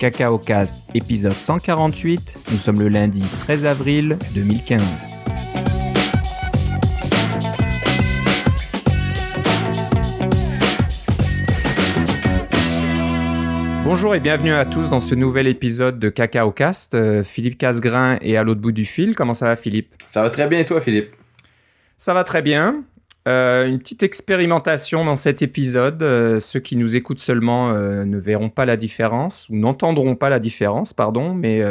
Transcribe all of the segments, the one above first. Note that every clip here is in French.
Cacao Cast, épisode 148. Nous sommes le lundi 13 avril 2015. Bonjour et bienvenue à tous dans ce nouvel épisode de Cacao Cast. Euh, Philippe Casgrain est à l'autre bout du fil. Comment ça va Philippe? Ça va très bien et toi Philippe? Ça va très bien. Euh, une petite expérimentation dans cet épisode. Euh, ceux qui nous écoutent seulement euh, ne verront pas la différence ou n'entendront pas la différence, pardon. Mais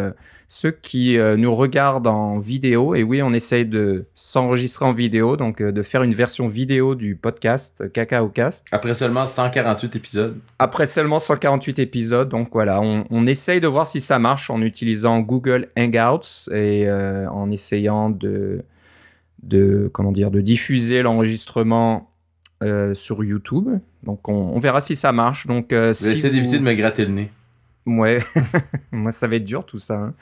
ceux qui nous regardent en vidéo, et oui, on essaye de s'enregistrer en vidéo, donc de faire une version vidéo du podcast Cacao Cast. Après seulement 148 épisodes. Après seulement 148 épisodes, donc voilà, on, on essaye de voir si ça marche en utilisant Google Hangouts et en essayant de de comment dire de diffuser l'enregistrement euh, sur YouTube. Donc on, verra si ça marche. Donc euh, si d'éviter de me gratter le nez. Ouais, moi ça va être dur tout ça. Hein.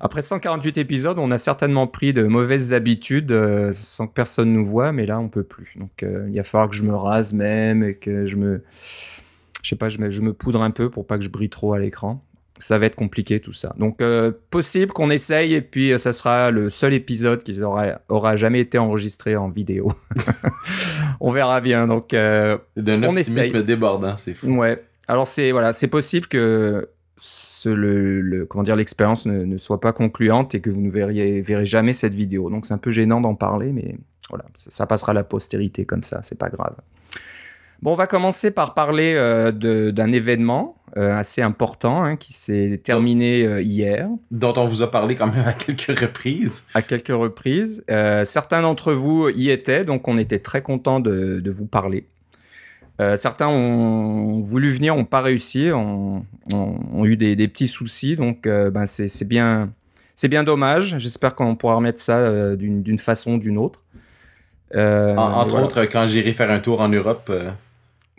Après 148 épisodes, on a certainement pris de mauvaises habitudes euh, sans que personne nous voit, mais là on peut plus. Donc il va falloir que je me rase même et que je me, je sais pas, je me, je me poudre un peu pour pas que je brille trop à l'écran ça va être compliqué tout ça. Donc euh, possible qu'on essaye et puis euh, ça sera le seul épisode qui aura, aura jamais été enregistré en vidéo. on verra bien. Donc euh, on essaye. débordant, c'est fou. Ouais. Alors c'est voilà, c'est possible que le, comment dire l'expérience ne, soit pas concluante et que vous ne verriez, verrez jamais cette vidéo. Donc c'est un peu gênant d'en parler, mais voilà, ça, ça passera à la postérité comme ça, c'est pas grave. Bon, on va commencer par parler euh, d'un événement euh, assez important hein, qui s'est terminé euh, hier. Dont on vous a parlé quand même à quelques reprises. À quelques reprises. certains d'entre vous y étaient, donc on était très content de, de vous parler. certains ont voulu venir, n'ont pas réussi, ont, ont, eu des, des, petits soucis, donc ben c'est bien, c'est bien dommage. J'espère qu'on pourra remettre ça d'une façon ou d'une autre. entre autres, quand j'irai faire un tour en Europe.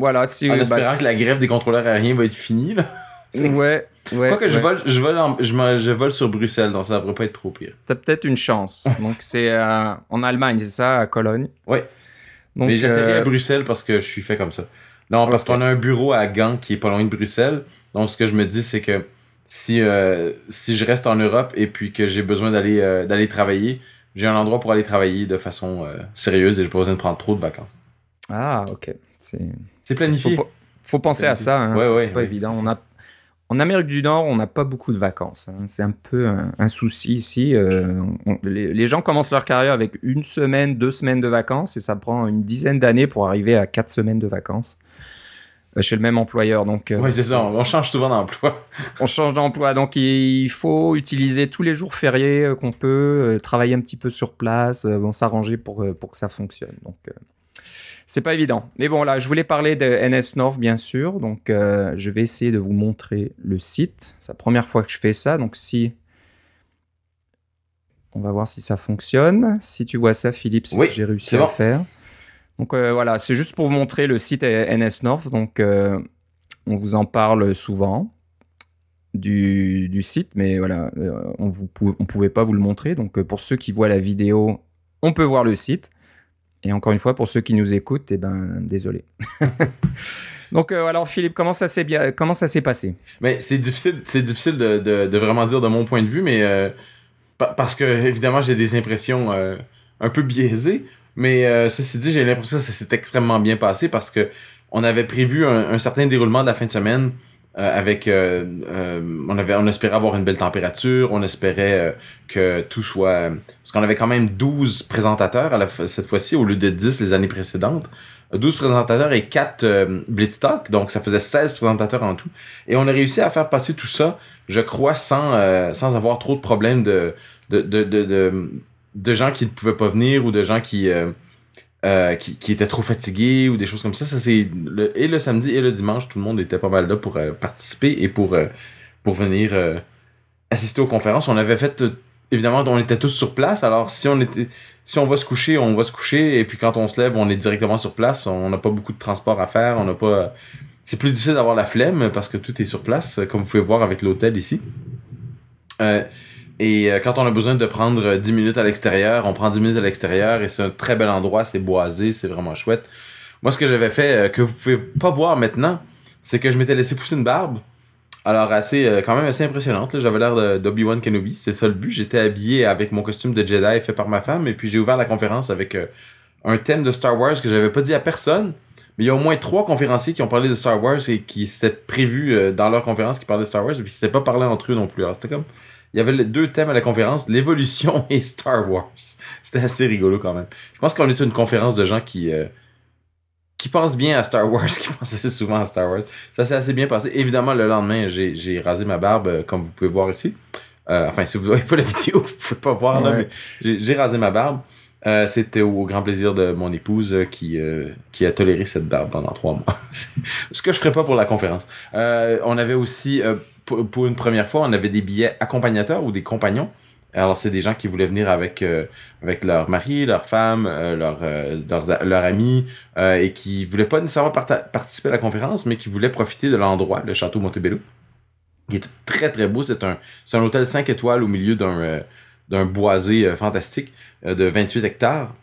Voilà, si, en bah, espérant que la grève des contrôleurs aériens va être finie, là. Ouais, ouais. Quoi que je vole, je vole, je, je, vole sur Bruxelles, donc ça devrait pas être trop pire. T'as peut-être une chance. donc c'est euh, en Allemagne, c'est ça, à Cologne? Ouais. Donc, Mais j'atterris à euh, Bruxelles parce que je suis fait comme ça. Non, parce qu'on a un bureau à Gand qui est pas loin de Bruxelles. Donc ce que je me dis, c'est que si euh, si je reste en Europe et puis que j'ai besoin d'aller d'aller travailler, j'ai un endroit pour aller travailler de façon sérieuse et j'ai pas besoin de prendre trop de vacances. Ah, ok. C'est c'est planifié. Faut, faut penser à ça. Hein. c'est pas évident. On a, en Amérique du Nord, on n'a pas beaucoup de vacances. Hein. C'est un peu un, souci ici. Euh, les, gens commencent leur carrière avec une semaine, deux semaines de vacances et ça prend une dizaine d'années pour arriver à quatre semaines de vacances euh, chez le même employeur. Donc, euh, oui, c'est ça. On change souvent d'emploi. on change d'emploi. Donc, il faut utiliser tous les jours fériés qu'on peut, travailler un petit peu sur place, bon, s'arranger pour, pour que ça fonctionne. Donc, c'est pas évident. Mais bon, là, je voulais parler de NS North, bien sûr. Donc, euh, je vais essayer de vous montrer le site. C'est la première fois que je fais ça. Donc, si. On va voir si ça fonctionne. Si tu vois ça, Philippe, c'est que j'ai réussi à le faire. Donc, euh, voilà, c'est juste pour vous montrer le site NS North. Donc, euh, on vous en parle souvent. Du, du site, mais voilà, on ne pouvait pas vous le montrer. Donc, pour ceux qui voient la vidéo, on peut voir le site. Et encore une fois, pour ceux qui nous écoutent, eh ben, désolé. Donc, euh, alors Philippe, comment ça s'est bien, comment ça s'est passé? Mais c'est difficile, c'est difficile de, vraiment dire de mon point de vue, mais euh, parce que évidemment j'ai des impressions euh, un peu biaisées. Mais ceci dit, j'ai l'impression que ça s'est extrêmement bien passé parce que on avait prévu un certain déroulement de la fin de semaine euh, avec euh, euh, on avait on espérait avoir une belle température, on espérait que tout soit parce qu'on avait quand même 12 présentateurs cette fois-ci au lieu de 10 les années précédentes. 12 présentateurs et 4 Blitz donc ça faisait 16 présentateurs en tout. Et on a réussi à faire passer tout ça, je crois, sans, sans avoir trop de problèmes de, de, de, de, de, gens qui ne pouvaient pas venir ou de gens qui, euh, qui, qui étaient trop fatigués ou des choses comme ça. ça c'est le, et le samedi et le dimanche, tout le monde était pas mal là pour euh, participer et pour, euh, pour venir assister aux conférences. On avait fait évidemment on était tous sur place. Alors si on était si on va se coucher, on va se coucher et puis quand on se lève, on est directement sur place. On n'a pas beaucoup de transport à faire. On n'a pas c'est plus difficile d'avoir la flemme parce que tout est sur place, comme vous pouvez voir avec l'hôtel ici. Et euh, quand on a besoin de prendre 10 minutes à l'extérieur, on prend 10 minutes à l'extérieur et c'est un très bel endroit, c'est boisé, c'est vraiment chouette. Moi, ce que j'avais fait, euh, que vous pouvez pas voir maintenant, c'est que je m'étais laissé pousser une barbe. Alors, assez, euh, quand même assez impressionnante. J'avais l'air d'Obi-Wan Kenobi. C'est ça le but. J'étais habillé avec mon costume de Jedi fait par ma femme. Et puis, j'ai ouvert la conférence avec un thème de Star Wars que j'avais pas dit à personne. Mais il y a au moins trois conférenciers qui ont parlé de Star Wars et qui s'étaient prévus dans leur conférence qui parlaient de Star Wars. Et puis, c'était pas parlé entre eux non plus. Alors, c'était comme... Il y avait les deux thèmes à la conférence, l'évolution et Star Wars. C'était assez rigolo quand même. Je pense qu'on est une conférence de gens qui qui pense bien à Star Wars, qui pense assez souvent à Star Wars. Ça s'est assez bien passé. Évidemment, le lendemain, j'ai rasé ma barbe, euh, comme vous pouvez voir ici. Euh, enfin, si vous voyez pas la vidéo, vous pouvez pas voir, là, mais j'ai rasé ma barbe. Euh, C'était au grand plaisir de mon épouse euh, qui, euh, qui a toléré cette barbe pendant trois mois. Ce que je ferai pas pour la conférence. on avait aussi, pour, une première fois, on avait des billets accompagnateurs ou des compagnons. Alors, c'est des gens qui voulaient venir avec euh, avec leur mari, leur femme, euh, leur, euh, leurs, amis, et qui voulaient pas nécessairement participer à la conférence, mais qui voulaient profiter de l'endroit, le château Montebello. Il est très très beau. C'est un un hôtel 5 étoiles au milieu d'un d'un boisé fantastique de 28 hectares.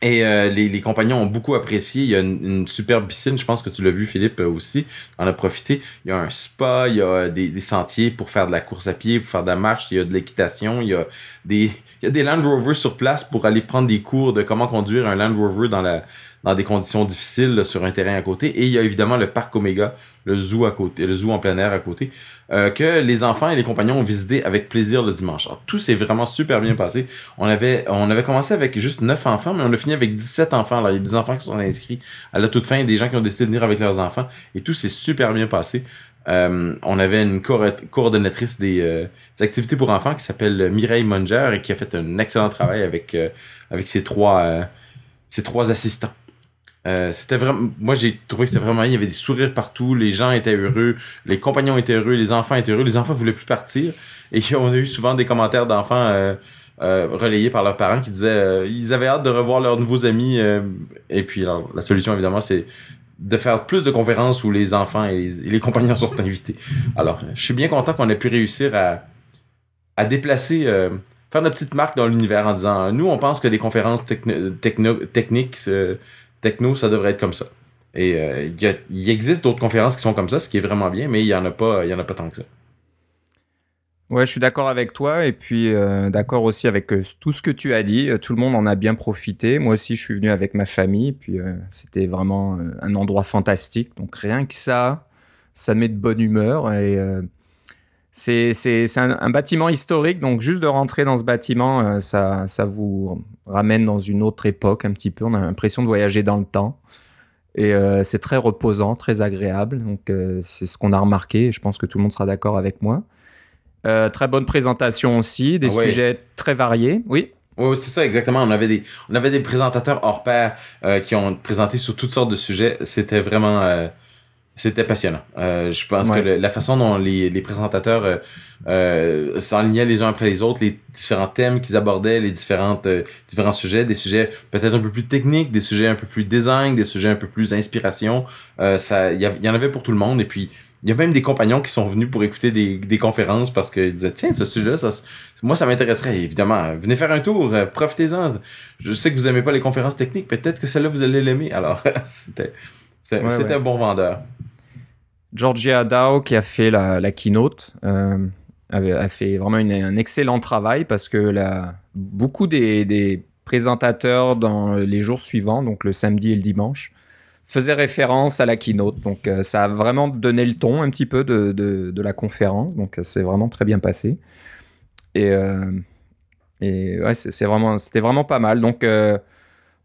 Et euh, les, compagnons ont beaucoup apprécié. Il y a une, superbe piscine, je pense que tu l'as vu, Philippe, euh, aussi. On a profité. Il y a un spa, il y a des, des, sentiers pour faire de la course à pied, pour faire de la marche, il y a de l'équitation, il y a des il y a des Land Rover sur place pour aller prendre des cours de comment conduire un Land Rover dans la dans des conditions difficiles sur un terrain à côté. Et il y a évidemment le parc Omega, le zoo à côté, le zoo en plein air à côté, euh, que les enfants et les compagnons ont visité avec plaisir le dimanche. Alors, tout s'est vraiment super bien passé. On avait, commencé avec juste 9 enfants, mais on a fini avec 17 enfants. Alors, il y a des enfants qui sont inscrits à la toute fin, des gens qui ont décidé de venir avec leurs enfants. Et tout s'est super bien passé. Euh, on avait une coordonnatrice euh, des, activités pour enfants qui s'appelle Mireille Munger et qui a fait un excellent travail avec, avec ses trois, ses trois assistants. Euh, c'était vraiment moi j'ai trouvé que c'était vraiment il y avait des sourires partout. Les gens étaient heureux. Les compagnons étaient heureux. Les enfants étaient heureux. Les enfants voulaient plus partir. Et on a eu souvent des commentaires d'enfants euh, euh, relayés par leurs parents qui disaient ils avaient hâte de revoir leurs nouveaux amis et puis la solution évidemment c'est de faire plus de conférences où les enfants et les, compagnons sont invités. Alors je suis bien content qu'on ait pu réussir à à déplacer faire notre petite marque dans l'univers en disant nous on pense que les conférences techniques techno, ça devrait être comme ça. Et euh, il existe d'autres conférences qui sont comme ça, ce qui est vraiment bien, mais il y en a pas, en a pas tant que ça. Ouais, je suis d'accord avec toi et puis euh, d'accord aussi avec euh, tout ce que tu as dit. Tout le monde en a bien profité. Moi aussi, je suis venu avec ma famille, puis c'était vraiment un endroit fantastique. Donc rien que ça, ça met de bonne humeur et c'est un, un, bâtiment historique. Donc juste de rentrer dans ce bâtiment, ça, ça vous ramène dans une autre époque un petit peu. On a l'impression de voyager dans le temps. Et euh, c'est très reposant, très agréable. Donc euh, c'est ce qu'on a remarqué. Et je pense que tout le monde sera d'accord avec moi. Euh, très bonne présentation aussi, des sujets très variés. Oui. Oui, c'est ça exactement. On avait des on avait des présentateurs hors pair qui ont présenté sur toutes sortes de sujets. C'était vraiment c'était passionnant. Euh, je pense que la façon dont les, les présentateurs euh, euh, s'enlignaient les uns après les autres, les différents thèmes qu'ils abordaient, les différentes euh, différents sujets, des sujets peut-être un peu plus techniques, des sujets un peu plus design, des sujets un peu plus inspiration, euh, ça il y, en avait pour tout le monde. Et puis il y a même des compagnons qui sont venus pour écouter des, des conférences parce qu'ils disaient tiens ce sujet-là ça moi ça m'intéresserait évidemment. Venez faire un tour profitez-en. Je sais que vous aimez pas les conférences techniques. Peut-être que celle-là vous allez l'aimer. Alors c'était c'était un bon vendeur Georgia Dow, qui a fait la, keynote, euh, a fait vraiment un excellent travail parce que beaucoup des, présentateurs dans les jours suivants, donc le samedi et le dimanche, faisaient référence à la keynote. Donc euh, ça a vraiment donné le ton un petit peu de, la conférence. Donc c'est vraiment très bien passé. Et, euh, ouais, c'est vraiment, c'était vraiment pas mal. Donc euh,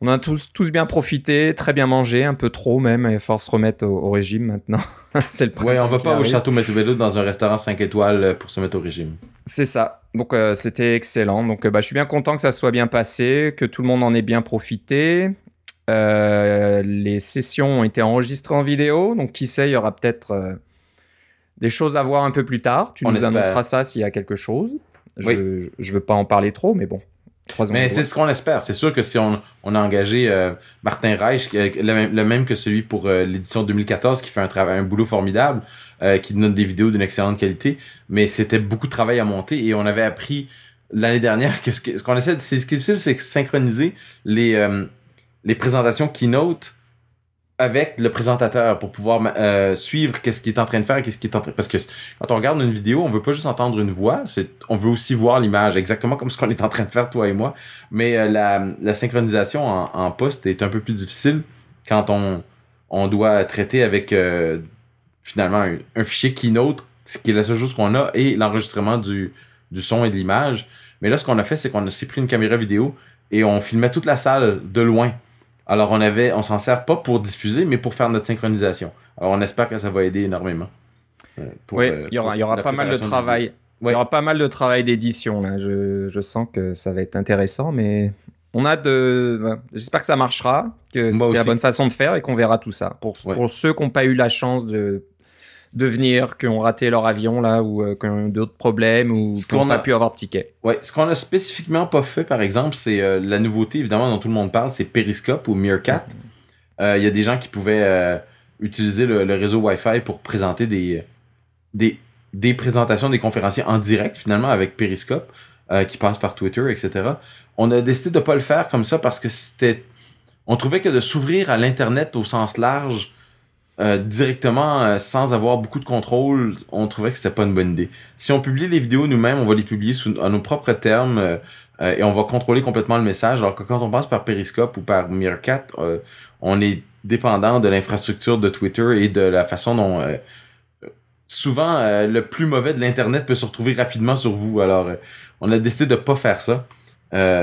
on a tous, tous bien profité, très bien mangé, un peu trop même, il faut se remettre au, régime maintenant. c'est le Ouais, on va pas au Château Montebello dans un restaurant 5 étoiles euh, pour se mettre au régime. C'est ça. Donc euh, c'était excellent. Donc euh, bah, je suis bien content que ça soit bien passé, que tout le monde en ait bien profité. les sessions ont été enregistrées en vidéo, donc qui sait, il y aura peut-être des choses à voir un peu plus tard. Tu nous annonceras ça s'il y a quelque chose. Je, ne veux pas en parler trop, mais bon. Mais c'est ce qu'on espère. C'est sûr que si on, on a engagé euh, Martin Reich, le, même que celui pour euh, l'édition 2014, qui fait un travail, un boulot formidable, euh, qui donne des vidéos d'une excellente qualité, mais c'était beaucoup de travail à monter et on avait appris l'année dernière que ce qu'on essaie, c'est ce qui est difficile, c'est synchroniser les les présentations keynote avec le présentateur pour pouvoir euh, suivre qu'est-ce qu'il est en train de faire, qu'est-ce qu'il est en train parce que quand on regarde une vidéo, on veut pas juste entendre une voix, on veut aussi voir l'image exactement comme ce qu'on est en train de faire toi et moi, mais euh, la, synchronisation en, en poste est un peu plus difficile quand on doit traiter avec euh, finalement un, un, fichier Keynote qui est la seule chose qu'on a et l'enregistrement du son et de l'image. Mais là ce qu'on a fait c'est qu'on s'est pris une caméra vidéo et on filmait toute la salle de loin alors on avait, on s'en sert pas pour diffuser, mais pour faire notre synchronisation. Alors on espère que ça va aider énormément. Euh, oui, euh, il y aura, il y aura pas mal de travail. Il y aura pas mal de travail d'édition là. Je, je sens que ça va être intéressant, mais on a de. J'espère que ça marchera, que c'est la bonne façon de faire et qu'on verra tout ça. Pour, pour ceux qui n'ont pas eu la chance de de venir, qui ont raté leur avion là ou euh, qui ont d'autres problèmes ou qui n'ont pas pu avoir de ticket. Ouais, ce qu'on a spécifiquement pas fait par exemple, c'est euh, la nouveauté évidemment dont tout le monde parle, c'est Periscope ou Meerkat. Euh, il y a des gens qui pouvaient utiliser le, réseau Wi-Fi pour présenter des des des présentations des conférenciers en direct finalement avec Periscope qui passe par Twitter, etc. On a décidé de pas le faire comme ça parce que c'était on trouvait que de s'ouvrir à l'internet au sens large euh, directement euh, sans avoir beaucoup de contrôle, on trouvait que c'était pas une bonne idée. Si on publie les vidéos nous-mêmes, on va les publier à nos propres termes euh, et on va contrôler complètement le message. Alors que quand on passe par Periscope ou par Meerkat, on est dépendant de l'infrastructure de Twitter et de la façon dont souvent le plus mauvais de l'internet peut se retrouver rapidement sur vous. Alors on a décidé de pas faire ça.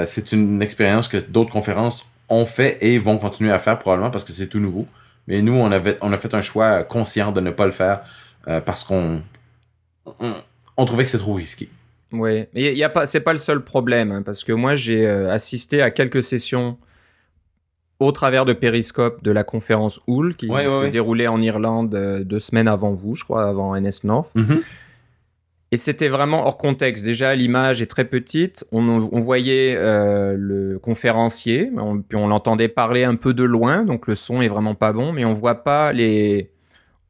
c'est une expérience que d'autres conférences ont fait et vont continuer à faire probablement parce que c'est tout nouveau. Mais nous, on, avait, on a fait un choix conscient de ne pas le faire euh, parce qu'on on, trouvait que c'était trop risqué. Oui, mais y a pas, c'est pas le seul problème, hein, parce que moi j'ai euh, assisté à quelques sessions au travers de Periscope de la conférence Hull qui se déroulait en Irlande euh, deux semaines avant vous, je crois, avant NS North. Mm-hmm. Et c'était vraiment hors contexte. Déjà, l'image est très petite. On, on voyait euh, le conférencier, on, puis on l'entendait parler un peu de loin, donc le son est vraiment pas bon, mais on voit pas les,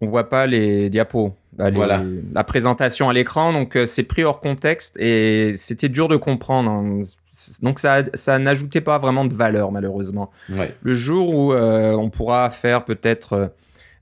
on voit pas les diapos, bah, voilà. la présentation à l'écran. Donc euh, c'est pris hors contexte et c'était dur de comprendre. Hein. Donc ça, ça n'ajoutait pas vraiment de valeur malheureusement. Ouais. Le jour où euh, on pourra faire peut-être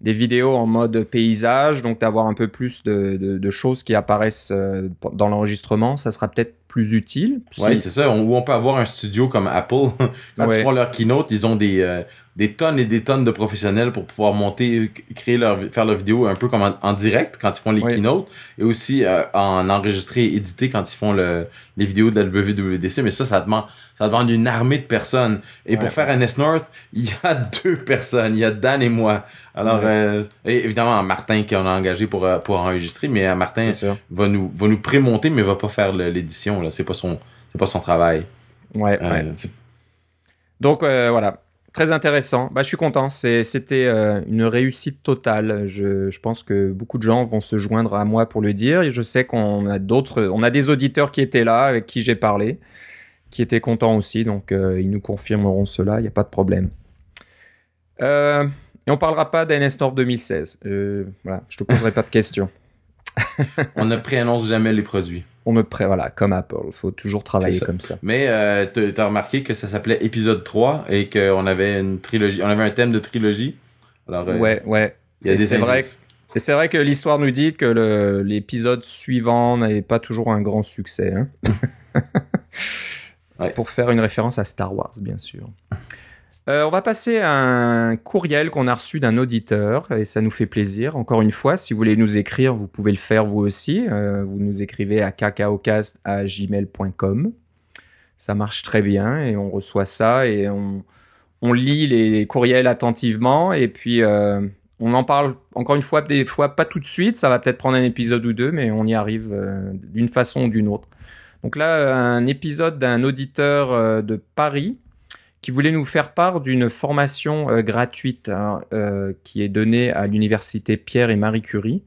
des vidéos en mode paysage, donc d'avoir un peu plus de, de, de, choses qui apparaissent euh, dans l'enregistrement, ça sera peut-être plus utile. Oui, c'est ça. On, on peut avoir un studio comme Apple. Quand ils font leur keynote, ils ont des, euh, des tonnes et des tonnes de professionnels pour pouvoir monter, créer leur, faire leur vidéo un peu comme en, direct quand ils font les keynotes et aussi euh, en enregistrer et éditer quand ils font le, les vidéos de la WWDC. Mais ça, ça demande, ça demande une armée de personnes. Et pour faire un S-North, il y a deux personnes. Il y a Dan et moi. Alors, euh, évidemment, Martin qui en a engagé pour, euh, pour enregistrer, mais Martin va nous, va nous prémonter, mais va pas faire l'édition. Là, c'est pas son, c'est pas son travail. Ouais. ouais. Donc voilà, Très intéressant. Bah, je suis content. C'était euh, une réussite totale. Je, je, pense que beaucoup de gens vont se joindre à moi pour le dire. Et je sais qu'on a d'autres, on a des auditeurs qui étaient là, avec qui j'ai parlé, qui étaient contents aussi. Donc, euh, ils nous confirmeront cela. Il n'y a pas de problème. Euh, et on parlera pas d'NS Nord 2016. voilà, je te poserai pas de questions. on ne préannonce jamais les produits on ne pré voilà comme Apple il faut toujours travailler comme ça mais euh, tu as remarqué que ça s'appelait épisode 3 et qu'on avait une trilogie on avait un thème de trilogie alors euh, ouais ouais il y a des c'est vrai et c'est vrai que l'histoire nous dit que l'épisode suivant n'est pas toujours un grand succès hein pour faire une référence à Star Wars bien sûr euh, on va passer à un courriel qu'on a reçu d'un auditeur et ça nous fait plaisir. Encore une fois, si vous voulez nous écrire, vous pouvez le faire vous aussi. Euh, vous nous écrivez à cacaocast@gmail.com. Ça marche très bien et on reçoit ça et on, lit les courriels attentivement et puis euh, on en parle encore une fois des fois pas tout de suite. Ça va peut-être prendre un épisode ou deux, mais on y arrive d'une façon ou d'une autre. Donc là, un épisode d'un auditeur de Paris qui voulait nous faire part d'une formation euh, gratuite hein, euh, qui est donnée à l'université Pierre et Marie Curie.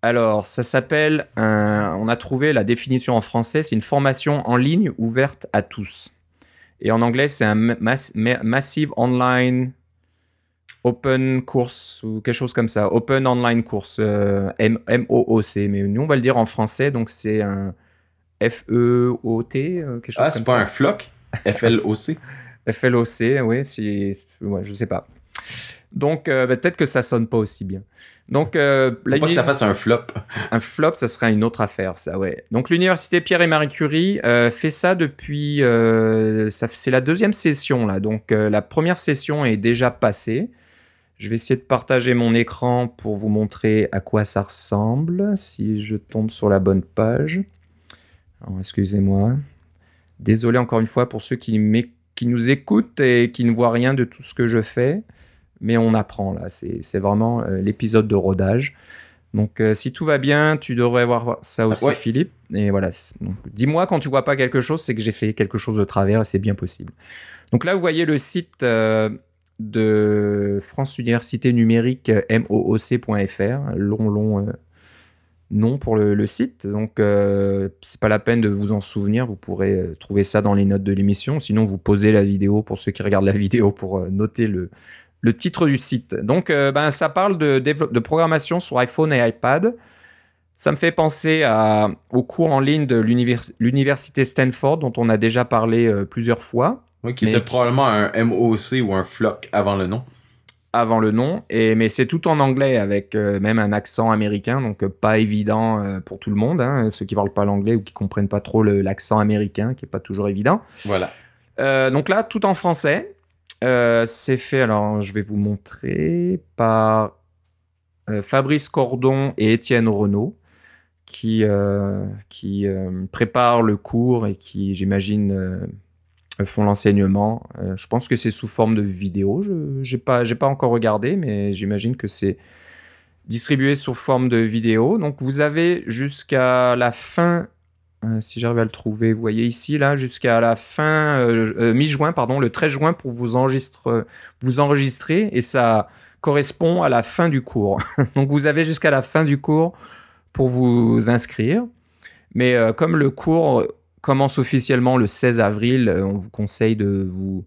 Alors, ça s'appelle, on a trouvé la définition en français, c'est une formation en ligne ouverte à tous. Et en anglais, c'est un Massive Online Open Course ou quelque chose comme ça. Open Online Course, euh, M-O-O-C. Mais nous, on va le dire en français, donc c'est un F-E-O-T, quelque chose ah, c'est pas un floc? F-L-O-C FLOC, oui, si, ouais, je sais pas. Donc euh, bah, peut-être que ça sonne pas aussi bien. Donc euh, Faut pas que ça fasse un flop. un flop, ça serait une autre affaire, ça, ouais. Donc l'université Pierre et Marie Curie euh, fait ça depuis, euh, ça, c'est la deuxième session là. Donc euh, la première session est déjà passée. Je vais essayer de partager mon écran pour vous montrer à quoi ça ressemble. Si je tombe sur la bonne page. Excusez-moi. Désolé encore une fois pour ceux qui, nous écoutent et qui ne voient rien de tout ce que je fais. Mais on apprend là. C'est vraiment euh, l'épisode de rodage. Donc, euh, si tout va bien, tu devrais voir ça aussi, Ouais. Philippe. Et voilà. Dis-moi quand tu vois pas quelque chose, c'est que j'ai fait quelque chose de travers et c'est bien possible. Donc là, vous voyez le site euh, de France Université Numérique mooc.fr, long, long nom pour le, le site. Donc, euh, c'est pas la peine de vous en souvenir. Vous pourrez euh, trouver ça dans les notes de l'émission. Sinon, vous posez la vidéo pour ceux qui regardent la vidéo pour euh, noter le, le titre du site. Donc, euh, ben, ça parle de, de programmation sur iPhone et iPad. Ça me fait penser à, au cours en ligne de l'univers- l'université Stanford, dont on a déjà parlé euh, plusieurs fois Oui, qui était qui- probablement un MOC ou un floc avant le nom. Avant le nom. Et, mais c'est tout en anglais avec euh, même un accent américain, donc euh, pas évident euh, pour tout le monde, hein, ceux qui parlent pas l'anglais ou qui comprennent pas trop l'accent américain, qui est pas toujours évident. Voilà. Donc là, tout en français. C'est fait, alors je vais vous montrer, par Fabrice Cordon et Étienne Renaud, qui, qui préparent le cours et qui, j'imagine, font l'enseignement. Euh, je pense que c'est sous forme de vidéo. Je n'ai pas, encore regardé, mais j'imagine que c'est distribué sous forme de vidéo. Donc vous avez jusqu'à la fin euh, si j'arrive à le trouver, vous voyez ici, là, jusqu'à la fin, euh, euh, mi-juin, pardon, le 13 juin pour vous, enregistre, vous enregistrer, et ça correspond à la fin du cours. Donc vous avez jusqu'à la fin du cours pour vous inscrire. Mais euh, comme le cours commence officiellement le 16 avril, euh, on vous conseille de vous,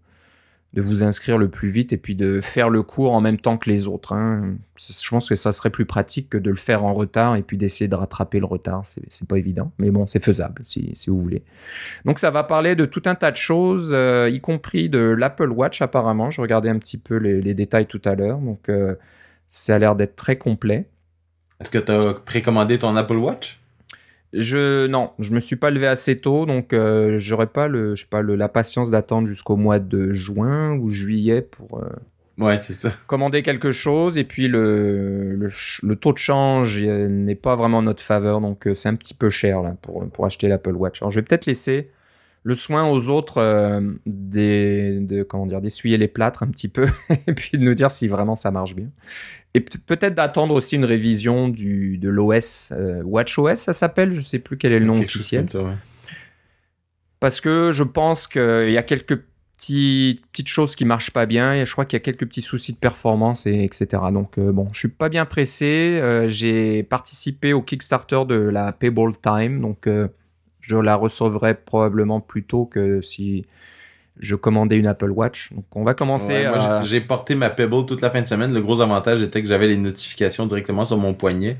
de vous inscrire le plus vite et puis de faire le cours en même temps que les autres. hein. Je pense que ça serait plus pratique que de le faire en retard et puis d'essayer de rattraper le retard. C'est pas évident, mais bon, c'est faisable si, vous voulez. Donc ça va parler de tout un tas de choses, euh, y compris de l'Apple Watch apparemment. Je regardais un petit peu les, les détails tout à l'heure, donc euh, ça a l'air d'être très complet. Est-ce que tu as précommandé ton Apple Watch? Je non, je me suis pas levé assez tôt, donc euh, j'aurais pas le, je sais pas le, la patience d'attendre jusqu'au mois de juin ou juillet pour euh, Ouais, c'est ça. commander quelque chose. Et puis le, le, taux de change euh, n'est pas vraiment en notre faveur, donc c'est un petit peu cher là pour pour acheter l'Apple Watch. Alors je vais peut-être laisser le soin aux autres euh, des, de comment dire d'essuyer les plâtres un petit peu et puis de nous dire si vraiment ça marche bien. Et peut- peut-être d'attendre aussi une révision du, de l'OS, euh, WatchOS ça s'appelle, je sais plus quel est le nom officiel. ça, ouais. Parce que je pense qu'il y a quelques petits, petites choses qui marchent pas bien et je crois qu'il y a quelques petits soucis de performance et etc. Donc euh, bon, je suis pas bien pressé. Euh, J'ai participé au Kickstarter de la Payable Time, donc je la recevrai probablement plus tôt que si je commandais une Apple Watch. Donc on va commencer Ouais, moi, à... j'ai porté ma Pebble toute la fin de semaine. Le gros avantage était que j'avais les notifications directement sur mon poignet.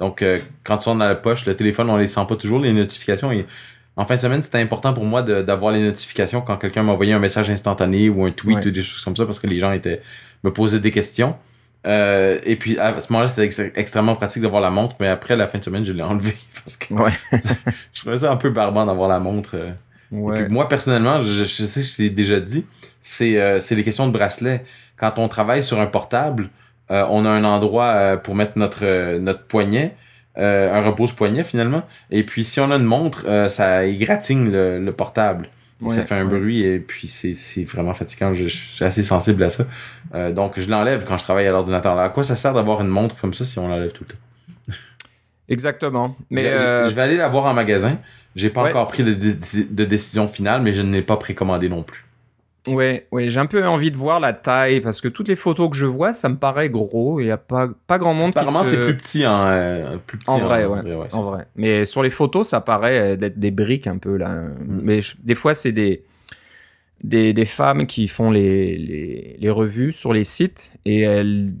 Donc, euh, quand tu sont dans la poche, le téléphone, on les sent pas toujours, les notifications. Et en fin de semaine, c'était important pour moi d'avoir les notifications quand quelqu'un m'envoyait un message instantané ou un tweet Ouais. ou des choses comme ça parce que les gens étaient me posaient des questions. Euh, et puis, à ce moment-là, c'était ex- extrêmement pratique d'avoir la montre, mais après, la fin de semaine, je l'ai enlevé parce que Ouais. je trouvais ça un peu barbant d'avoir la montre. Ouais. et puis moi, personnellement, je, je sais, je l'ai déjà dit, c'est euh, c'est les questions de bracelet. Quand on travaille sur un portable, euh, on a un endroit euh, pour mettre notre, euh, notre poignet, euh, un repose-poignet finalement. Et puis si on a une montre, euh, ça égratigne le, le portable. Ça fait un ouais. bruit et puis c'est c'est vraiment fatigant. Je, je suis assez sensible à ça. Euh, donc je l'enlève quand je travaille à l'ordinateur. À quoi ça sert d'avoir une montre comme ça si on l'enlève tout le temps? Exactement. Mais j'ai- euh, Je vais aller la voir en magasin. J'ai pas Ouais. encore pris de, dé- de décision finale, mais je ne l'ai pas précommandé non plus. Ouais, ouais, j'ai un peu envie de voir la taille parce que toutes les photos que je vois, ça me paraît gros il y a pas pas grand monde Apparemment, se... c'est plus petit en, euh, plus petit En vrai, ouais. c'est en ça. vrai. Mais sur les photos, ça paraît euh, d'être des briques un peu là. Mm. Mais je- des fois, c'est des, des des femmes qui font les les, les revues sur les sites et elles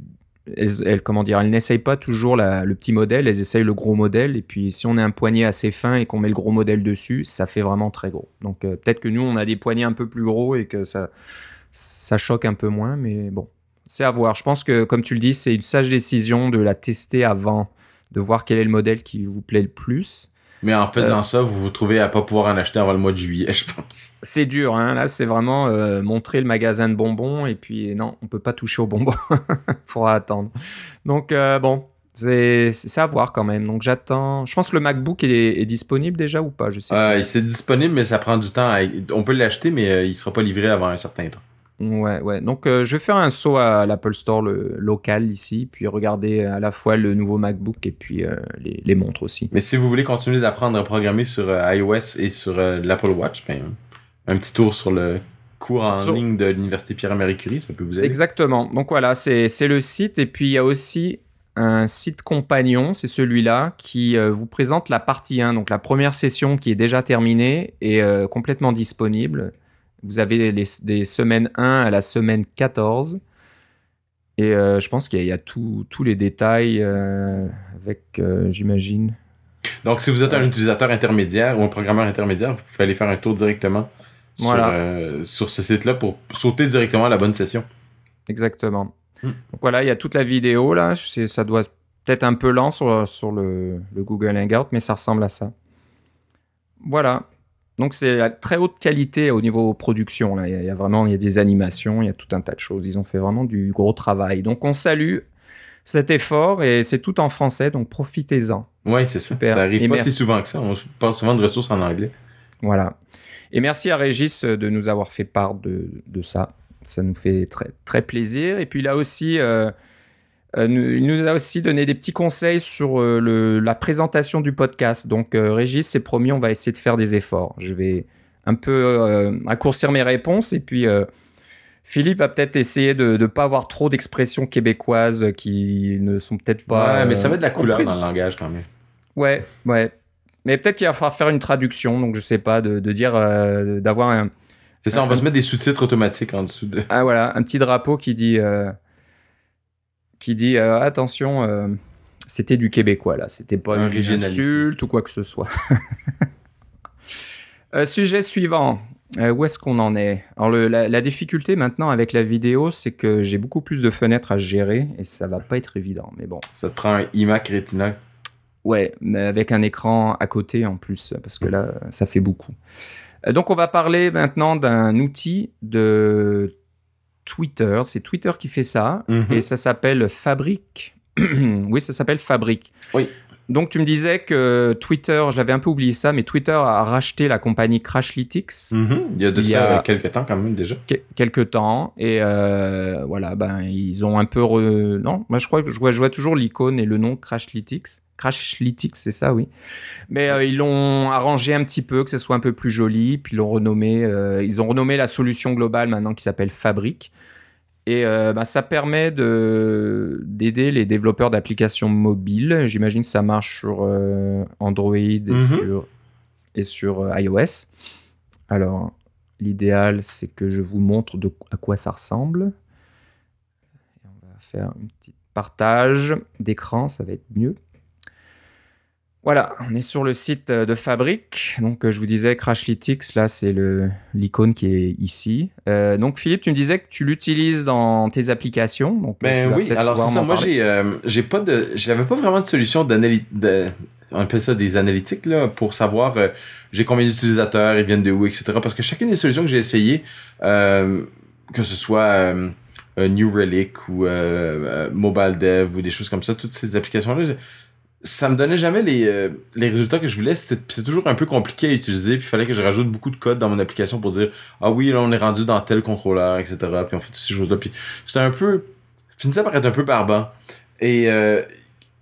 elles, comment dire, elles n'essayent pas toujours le petit modèle, elles essayent le gros modèle et puis si on a un poignet assez fin et qu'on met le gros modèle dessus, ça fait vraiment très gros. Donc euh, peut-être que nous on a des poignets un peu plus gros et que ça ça choque un peu moins, mais bon, C'est à voir. Je pense que, comme tu le dis, c'est une sage décision de la tester avant, de voir quel est le modèle qui vous plaît le plus. Mais en faisant ça, vous vous trouvez à pas pouvoir en acheter avant le mois de juillet, je pense. C'est dur, hein. Là, c'est vraiment euh, montrer le magasin de bonbons et puis non, on peut pas toucher aux bonbons. Faudra attendre. Donc euh, bon, c'est à voir quand même. Donc j'attends. Je pense que le MacBook est, est disponible déjà ou pas? Je sais. pas. Euh, c'est disponible, mais ça prend du temps. à- On peut l'acheter, mais euh, il sera pas livré avant un certain temps. Ouais, ouais. Donc, euh, je vais faire un saut à l'Apple Store le, local ici, puis regarder à la fois le nouveau MacBook et puis euh, les, les montres aussi. Mais si vous voulez continuer d'apprendre à programmer sur euh, iOS et sur l'Apple Watch, ben, un petit tour sur le cours en Sur- ligne de l'Université Pierre-Marie Curie, ça peut vous aider. Exactement. Donc voilà, c'est c'est le site. Et puis, il y a aussi un site compagnon, c'est celui-là, qui euh, vous présente la partie 1, donc la première session qui est déjà terminée et euh, complètement disponible. Vous avez les, des semaines 1 à la semaine 14. Et euh, je pense qu'il y a, a tous les détails euh, avec, euh, j'imagine, Donc, si vous êtes un utilisateur intermédiaire ou un programmeur intermédiaire, vous pouvez aller faire un tour directement sur, Voilà. sur ce site-là pour sauter directement à la bonne session. Exactement. Hmm. Donc voilà, il y a toute la vidéo là. Je sais, ça doit peut-être un peu lent sur, sur le, le Google Hangout, mais ça ressemble à ça. Voilà. Donc c'est à très haute qualité au niveau production. Là. Il, y a, vraiment il y a des animations, il y a tout un tas de choses. Ils ont fait vraiment du gros travail. Donc on salue cet effort et c'est tout en français, donc profitez-en. Oui, c'est. Super. Ça arrive Et pas merci. si souvent que ça. On parle souvent de ressources en anglais. Voilà. Et merci à Régis euh, de nous avoir fait part de, de ça. Ça nous fait très, très plaisir. Et puis a aussi, euh, euh, nous- il nous a aussi donné des petits conseils sur euh, le, la présentation du podcast. Donc euh, Régis, c'est promis, on va essayer de faire des efforts. Je vais un peu raccourcir mes réponses et puis Philippe va peut-être essayer de ne pas avoir trop d'expressions québécoises qui ne sont peut-être pas. ouais, mais ça va de la couleur comprises. dans le langage quand même. Ouais, ouais. Mais peut-être qu'il va falloir faire une traduction, donc je sais pas, de, de dire, d'avoir un, C'est ça, on va se mettre des sous-titres automatiques en dessous de. ah, voilà, un petit drapeau qui dit, qui dit, euh, attention, euh, c'était du québécois là, c'était pas Un une insulte ou quoi que ce soit. Euh, sujet suivant. Où est-ce qu'on en est? Alors le- la, la difficulté maintenant avec la vidéo, c'est que j'ai beaucoup plus de fenêtres à gérer et ça va pas être évident. Mais bon, Ça te prend un iMac Retina. Ouais, mais avec un écran à côté en plus, parce que là, ça fait beaucoup. Donc, on va parler maintenant d'un outil de Twitter. C'est Twitter qui fait ça, Mhm. et ça s'appelle Fabric. oui, ça s'appelle Fabric. Oui. Donc, tu me disais que Twitter, j'avais un peu oublié ça, mais Twitter a racheté la compagnie Crashlytics. Mhm. Il y a de Il y ça a- quelques temps quand même déjà. que- quelques temps. Et euh, voilà ben ils ont un peu re... non moi je crois que je vois, je vois toujours l'icône et le nom Crashlytics. Crashlytics c'est ça oui. Mais euh, ils l'ont arrangé un petit peu que ce soit un peu plus joli puis ils l'ont renommé euh, ils ont renommé la solution globale maintenant qui s'appelle Fabric et euh, ben, ça permet de d'aider les développeurs d'applications mobiles j'imagine que ça marche sur euh, Android et Mhm. sur et sur euh, iOS alors L'idéal, c'est que je vous montre de, à quoi ça ressemble. Et on va faire un petit partage d'écran, ça va être mieux. Voilà, on est sur le site de Fabric. Donc, euh, je vous disais, Crashlytics, là, c'est l'icône qui est ici. Euh, donc, Philippe, tu me disais que tu l'utilises dans tes applications. Donc, euh, Ben oui, alors c'est ça. Moi, j'ai, euh, j'ai pas de, j'avais pas vraiment de solution d'analyse, on appelle ça des analytiques là, pour savoir euh, j'ai combien d'utilisateurs, ils viennent de où, etc. Parce que chacune des solutions que j'ai essayées, euh, que ce soit euh, euh, New Relic ou euh, euh, Mobile Dev ou des choses comme ça, toutes ces applications là, ça me donnait jamais les, euh, les résultats que je voulais. C'était toujours un peu compliqué à utiliser. Puis il fallait que je rajoute beaucoup de code dans mon application pour dire ah oui là on est rendu dans tel contrôleur, etc. Puis on fait toutes ces choses là. Puis c'était un peu finissait par être un peu barbant. Et euh,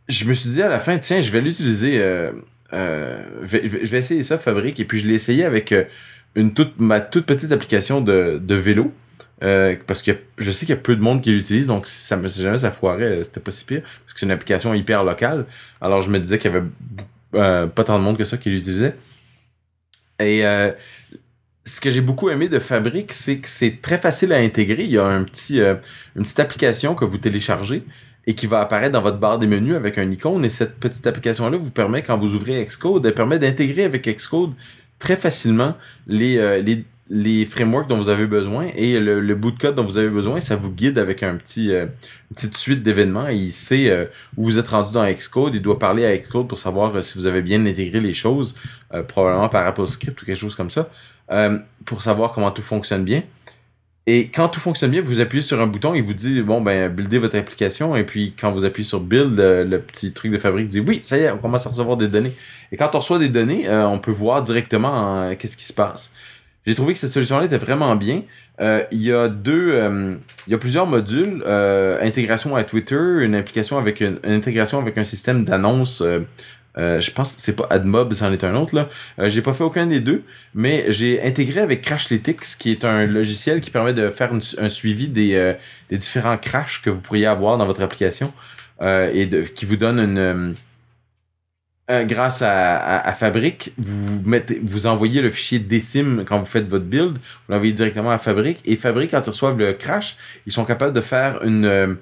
je me suis dit à la fin, tiens, je vais l'utiliser. Euh, euh, je vais- essayer ça, Fabrique. Et puis je l'ai essayé avec une toute ma toute petite application de, de vélo. Euh, parce que je sais qu'il y a peu de monde qui l'utilise, donc si, ça me, jamais ça foirait, euh, c'était pas si pire. Parce que c'est une application hyper locale. Alors je me disais qu'il y avait euh, pas tant de monde que ça qui l'utilisait. Et ce que j'ai beaucoup aimé de Fabric, c'est que c'est très facile à intégrer. Il y a un petit, une petite application que vous téléchargez et qui va apparaître dans votre barre des menus avec un icône. Et cette petite application-là vous permet, quand vous ouvrez Xcode, elle permet d'intégrer avec Xcode très facilement les, les, les frameworks dont vous avez besoin et le, le bout de code dont vous avez besoin, ça vous guide avec un petit, euh, une petite suite d'événements. Il sait euh, où vous êtes rendu dans Xcode. Il doit parler à Xcode pour savoir euh, si vous avez bien intégré les choses, probablement par AppleScript ou quelque chose comme ça, pour savoir comment tout fonctionne bien. Et quand tout fonctionne bien, vous appuyez sur un bouton, il vous dit bon ben buildez votre application et puis quand vous appuyez sur build, le, petit truc de fabrique dit oui, ça y est, on commence à recevoir des données. Et quand on reçoit des données, on peut voir directement qu'est-ce qui se passe. J'ai trouvé que cette solution-là était vraiment bien. Euh, il y a deux, euh, il y a plusieurs modules, euh, intégration à Twitter, une application avec une, intégration avec un système d'annonce. je pense que c'est pas AdMob, c'en est un autre là. j'ai pas fait aucun des deux, mais j'ai intégré avec Crashlytics, qui est un logiciel qui permet de faire un suivi des, des différents crashs que vous pourriez avoir dans votre application et de, qui vous donne une euh, grâce à, Fabric, vous envoyez le fichier décime quand vous faites votre build, vous l'envoyez directement à Fabric, et Fabric, quand ils reçoivent le crash, ils sont capables de faire une, euh,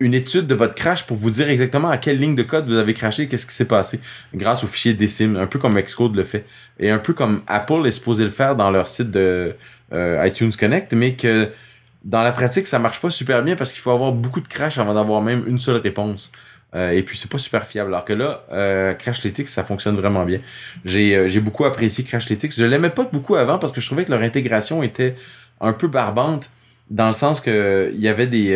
une étude de votre crash pour vous dire exactement à quelle ligne de code vous avez crashé, qu'est-ce qui s'est passé, grâce au fichier décime, un peu comme Xcode le fait, et un peu comme Apple est supposé le faire dans leur site de euh, iTunes Connect, mais que dans la pratique, ça marche pas super bien parce qu'il faut avoir beaucoup de crash avant d'avoir même une seule réponse. Euh, et puis c'est pas super fiable. Alors que là, euh, Crashlytics, ça fonctionne vraiment bien. J'ai euh, beaucoup apprécié Crashlytics. Je l'aimais pas beaucoup avant parce que je trouvais que leur intégration était un peu barbante dans le sens que il y avait des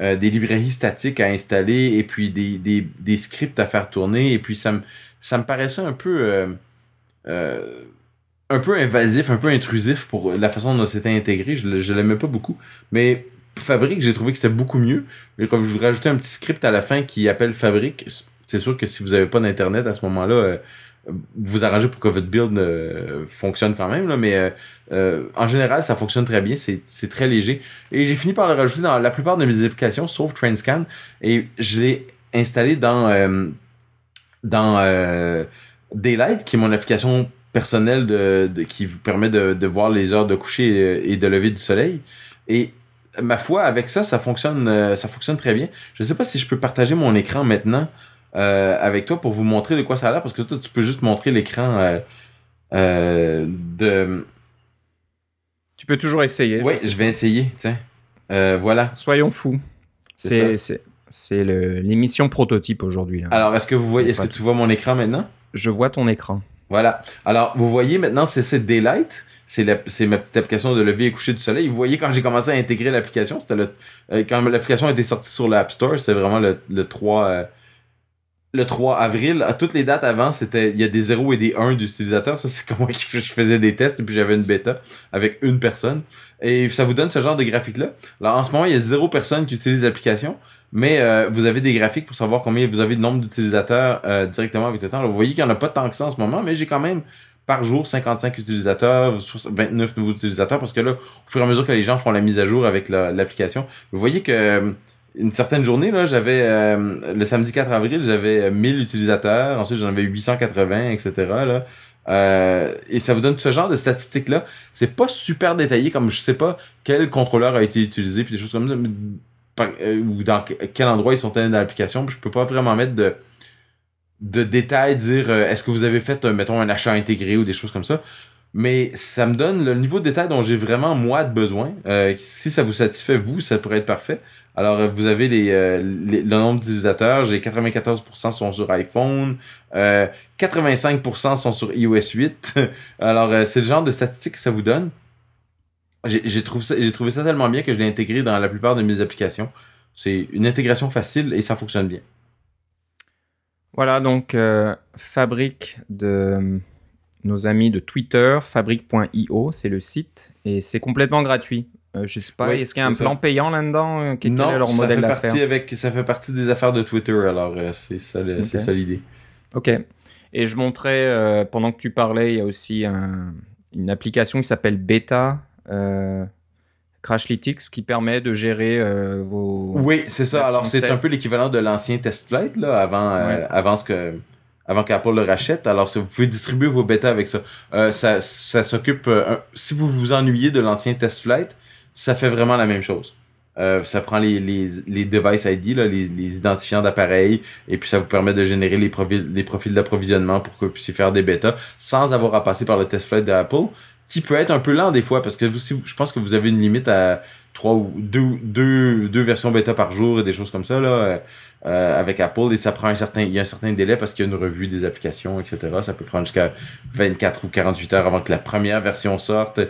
euh, des librairies statiques à installer et puis des, des, des scripts à faire tourner et puis ça me ça me paraissait un peu un peu invasif, un peu intrusif pour la façon dont c'était intégré. Je, je l'aimais pas beaucoup, mais Fabrique, j'ai trouvé que c'était beaucoup mieux. Je rajouter un petit script à la fin qui appelle Fabrique. C'est sûr que si vous n'avez pas d'internet à ce moment-là, euh, vous arrangez pour que votre build euh, fonctionne quand même, mais euh, en général, ça fonctionne très bien, c'est très léger. Et j'ai fini par le rajouter dans la plupart de mes applications, sauf TrainScan, et je l'ai installé dans, dans Daylight, qui est mon application personnelle qui vous permet de, de voir les heures de coucher et de lever du soleil. Et ma foi, avec ça, ça fonctionne, euh, ça fonctionne très bien. Je ne sais pas si je peux partager mon écran maintenant euh, avec toi pour vous montrer de quoi ça a l'air, parce que toi, tu peux juste montrer l'écran euh, de. Tu peux toujours essayer. Oui, je, vais essayer. Tiens, voilà. Soyons fous. C'est c'est l'émission prototype aujourd'hui. Alors, est-ce que vous voyez, est-ce que tu vois mon écran maintenant? Je vois ton écran. Voilà. Alors, vous voyez maintenant, c'est Daylight c'est ma petite application de lever et coucher du soleil. Vous voyez quand j'ai commencé à intégrer l'application, c'était euh, quand l'application a été sortie sur l'App Store, c'était vraiment le, le 3 euh, le 3 avril. À toutes les dates avant, c'était il y a des 0 et des 1 d'utilisateurs. Ça c'est comment je faisais des tests et puis j'avais une bêta avec une personne et ça vous donne ce genre de graphique là. Alors en ce moment, il y a zéro personne qui utilise l'application. Mais euh, vous avez des graphiques pour savoir combien vous avez de nombre d'utilisateurs directement avec le temps. vous voyez qu'il n'y en a pas tant que ça en ce moment, mais j'ai quand même par jour 55 utilisateurs, 29 nouveaux utilisateurs, parce que là, au fur et à mesure que les gens font la mise à jour avec l'application, vous voyez que euh, une certaine journée, là, j'avais euh, le samedi 4 avril, j'avais 1000 utilisateurs, ensuite j'en avais 880, etc. Là. Euh, et ça vous donne ce genre de statistiques-là. C'est pas super détaillé, comme je sais pas quel contrôleur a été utilisé, puis des choses comme ça, ou dans quel endroit ils sont allés dans l'application. Je peux pas vraiment mettre de de détails, dire euh, est-ce que vous avez fait, euh, mettons, un achat intégré ou des choses comme ça. Mais ça me donne le niveau de détail dont j'ai vraiment moi de besoin. Euh, si ça vous satisfait, vous, ça pourrait être parfait. Alors, vous avez les, le nombre d'utilisateurs. J'ai 94% sont sur iPhone. 85% sont sur iOS 8. Alors, c'est le genre de statistiques que ça vous donne. J'ai trouvé, ça, trouvé ça tellement bien que je l'ai intégré dans la plupart de mes applications. C'est une intégration facile et ça fonctionne bien. Voilà, donc euh, Fabrique de nos amis de Twitter, fabrique.io, c'est le site, et c'est complètement gratuit. Euh, je sais pas, est-ce qu'il y a un plan payant là-dedans euh, Quel non, est leur modèle ça fait partie avec, ça fait partie des affaires de Twitter, alors c'est ça, c'est ça l'idée. Ok. Et je montrais, pendant que tu parlais, il y a aussi une application qui s'appelle Beta. Crashlytics qui permet de gérer euh, vos. Oui, c'est ça. Alors, c'est un peu l'équivalent de l'ancien test flight, là, avant, euh, avant ce que. Avant qu'Apple le rachète. Alors, vous pouvez distribuer vos bêtas avec ça. Euh, ça, ça s'occupe. si vous vous ennuyez de l'ancien test flight, ça fait vraiment la même chose. ça prend les, les, les device ID, là, les, les identifiants d'appareils, et puis ça vous permet de générer les profils, les profils d'approvisionnement pour que vous puissiez faire des bêtas sans avoir à passer par le test flight d'Apple qui peut être un peu lent des fois parce que vous, je pense que vous avez une limite à trois ou deux, deux, deux versions bêta par jour et des choses comme ça là euh, avec Apple et ça prend un certain il y a un certain délai parce qu'il y a une revue des applications etc ça peut prendre jusqu'à 24 ou 48 heures avant que la première version sorte.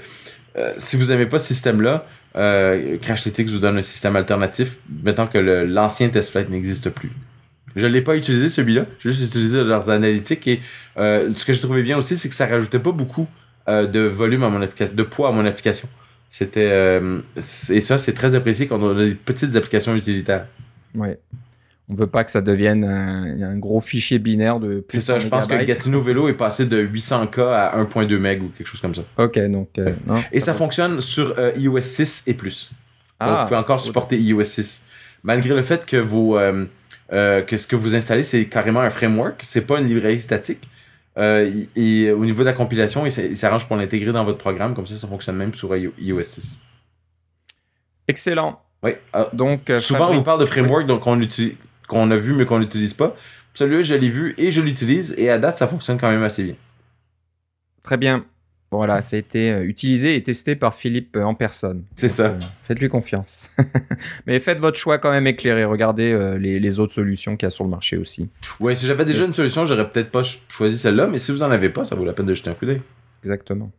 Euh, si vous n'aimez pas ce système là euh, Crashlytics vous donne un système alternatif mettant que l'ancien test flight n'existe plus. Je l'ai pas utilisé celui-là. J'ai juste utilisé leurs analytiques et euh, ce que j'ai trouvé bien aussi c'est que ça rajoutait pas beaucoup euh, de volume à mon application, de poids à mon application. C'était euh, et ça c'est très apprécié quand on a des petites applications utilitaires. Ouais. On veut pas que ça devienne un, un gros fichier binaire de C'est ça, je pense que. Gatineau Vélo est passé de 800K à 1.2 MB ou quelque chose comme ça. Ok, donc. euh, non, Et ça fonctionne sur iOS 6 et plus. Donc, Ah, vous pouvez encore supporter iOS 6. Malgré le fait que vos euh, euh, que ce que vous installez c'est carrément un framework, c'est pas une librairie statique. Euh, et, et au niveau de la compilation, il s'arrange pour l'intégrer dans votre programme, comme ça ça fonctionne même sur iO- iOS 6. excellent. Oui. Ah, Donc, euh, Souvent, on vous parle de framework donc qu'on qu'on a vu mais qu'on n'utilise pas. Celui-là, je l'ai vu et je l'utilise et à date, ça fonctionne quand même assez bien. Très bien. Voilà, ça a été euh, utilisé et testé par Philippe euh, en personne. C'est ça. euh, Faites-lui confiance. Mais faites votre choix quand même éclairé. Regardez euh, les, les autres solutions qu'il y a sur le marché aussi. Ouais, si j'avais déjà une solution, j'aurais peut-être pas ch- choisi celle-là, mais si vous en avez pas, ça vaut la peine de jeter un coup d'œil. Exactement.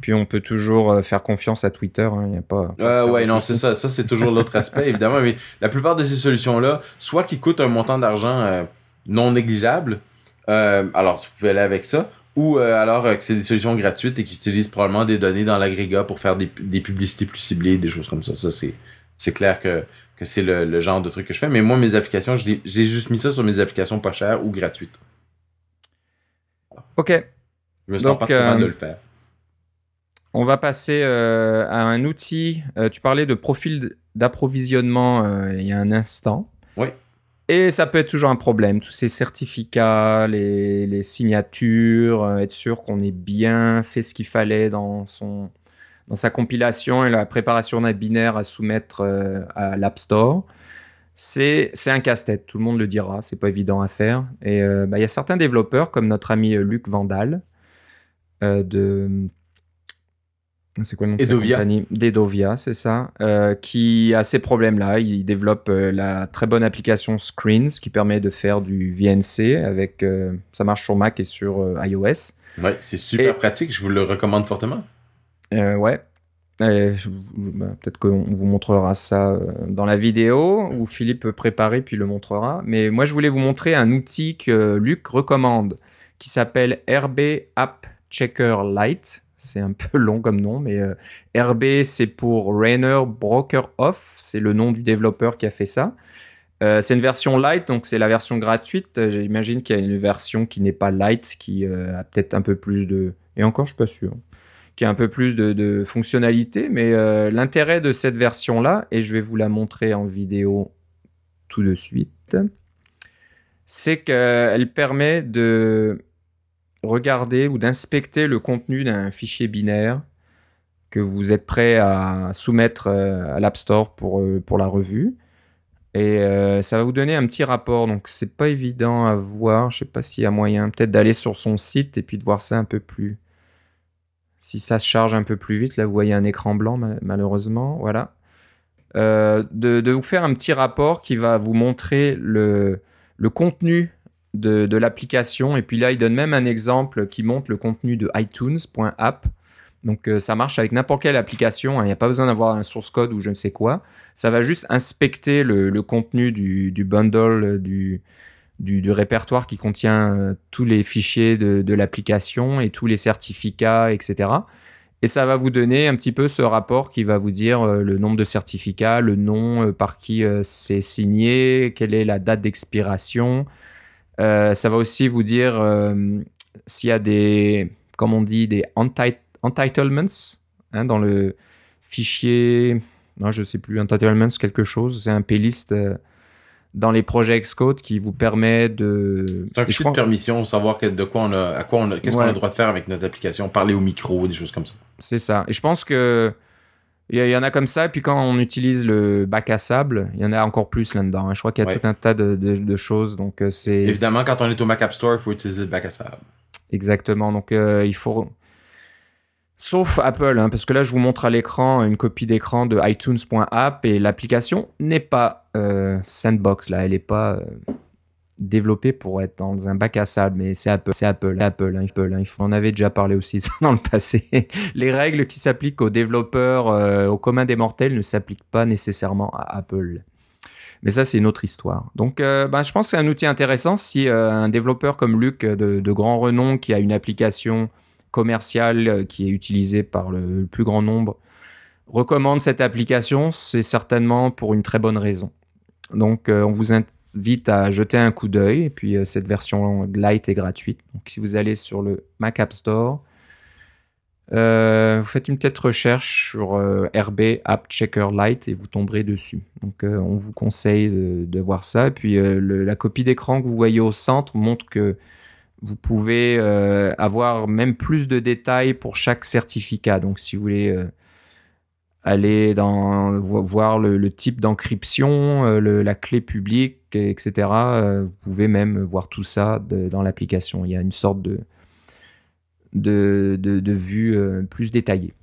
Puis on peut toujours faire confiance à Twitter. hein, Il n'y a pas. Euh, ouais, non, c'est ça. Ça, c'est toujours l'autre aspect, évidemment. Mais la plupart de ces solutions-là, soit qui coûtent un montant d'argent non négligeable, alors vous pouvez aller avec ça, ou euh, alors euh, que c'est des solutions gratuites et qui utilisent probablement des données dans l'agrégat pour faire des, des publicités plus ciblées, des choses comme ça. Ça, c'est, c'est clair que, que c'est le, le genre de truc que je fais. Mais moi, mes applications, j'ai juste mis ça sur mes applications pas chères ou gratuites. Ok. Je me sens Donc, pas euh, de le faire. On va passer euh, à un outil. Tu parlais de profil d'approvisionnement il y a un instant. Oui. Et ça peut être toujours un problème. Tous ces certificats, les, signatures, euh, être sûr qu'on ait bien fait ce qu'il fallait dans, son, dans sa compilation et la préparation d'un binaire à soumettre euh, à l'App Store. C'est un casse-tête, tout le monde le dira, c'est pas évident à faire. Et euh, bah, il y a certains développeurs, comme notre ami Luc Vandal, de. C'est quoi le nom de Edovia. compagnie D'Edovia, c'est ça. euh, qui a ces problèmes-là. Il développe euh, la très bonne application Screens qui permet de faire du VNC avec. euh, ça marche sur Mac et sur iOS. Ouais, c'est super et- pratique. Je vous le recommande fortement. Ouais. Bah, Peut-être qu'on vous montrera ça dans la vidéo où Philippe peut préparer puis le montrera. Mais moi, je voulais vous montrer un outil que Luc recommande qui s'appelle RB App Checker Lite. C'est un peu long comme nom, mais euh, RB, c'est pour Rainer Broker Off. C'est le nom du développeur qui a fait ça. Euh, c'est une version light, donc c'est la version gratuite. Euh, J'imagine qu'il y a une version qui n'est pas light, qui a peut-être un peu plus de... Et encore, je suis pas sûr qui a un peu plus de, de fonctionnalités, mais l'intérêt de cette version-là, et je vais vous la montrer en vidéo tout de suite, c'est qu'elle permet de regarder ou d'inspecter le contenu d'un fichier binaire que vous êtes prêt à soumettre euh, à l'App Store pour, euh, la revue. Et euh, ça va vous donner un petit rapport, donc c'est pas évident à voir. Je sais pas s'il y a moyen peut-être d'aller sur son site et puis de voir ça un peu plus. Si ça se charge un peu plus vite, là vous voyez un écran blanc ma- malheureusement, voilà. De, vous faire un petit rapport qui va vous montrer le contenu de, l'application. Et puis là, il donne même un exemple qui montre le contenu de iTunes.app. Donc euh, ça marche avec n'importe quelle application. hein. Il n'y a pas besoin d'avoir un source code ou je ne sais quoi. Ça va juste inspecter le, contenu du, bundle, du, du, répertoire qui contient euh, tous les fichiers de, l'application et tous les certificats, etc. Et ça va vous donner un petit peu ce rapport qui va vous dire euh, le nombre de certificats, le nom par qui c'est signé, quelle est la date d'expiration. Euh, ça va aussi vous dire euh, s'il y a des, comme on dit, des enti- entitlements hein, dans le fichier. Non, je sais plus, entitlements quelque chose. C'est un playlist euh, dans les projets Xcode qui vous permet de. C'est un fichier crois- de permission, savoir que- de quoi on a, à quoi on a, qu'est-ce qu'on a le droit de faire avec notre application, parler au micro, des choses comme ça. C'est ça. Et je pense que il y, en a comme ça. Et puis quand on utilise le bac à sable, il y en a encore plus là-dedans. hein. Je crois qu'il y a Ouais. tout un tas de, de- de choses. Donc euh, c'est Évidemment, quand on est au Mac App Store, il faut utiliser le bac à sable. exactement. Donc euh, il faut Sauf Apple, hein, parce que là je vous montre à l'écran une copie d'écran de iTunes.app et l'application n'est pas euh, sandbox là, elle n'est pas euh, développée pour être dans un bac à sable, mais c'est Apple, c'est Apple, Apple, hein, Apple. Hein, on avait déjà parlé aussi dans le passé. Les règles qui s'appliquent aux développeurs, euh, au commun des mortels, ne s'appliquent pas nécessairement à Apple. Mais ça, c'est une autre histoire. Donc, euh, ben, je pense que c'est un outil intéressant si euh, un développeur comme Luc, de, de, grand renom, qui a une application commerciale euh, qui est utilisée par le, plus grand nombre, recommande cette application, c'est certainement pour une très bonne raison. Donc, on vous invite à jeter un coup d'œil. Et puis, cette version light est gratuite. Donc, si vous allez sur le Mac App Store, euh, vous faites une petite recherche sur euh, RB App Checker Lite et vous tomberez dessus. Donc euh, on vous conseille de, voir ça. Et puis la copie d'écran que vous voyez au centre montre que vous pouvez avoir même plus de détails pour chaque certificat. Donc si vous voulez aller voir le, type d'encryption, la clé publique, etc. vous pouvez même voir tout ça dans l'application. Il y a une sorte de vues euh, plus détaillées.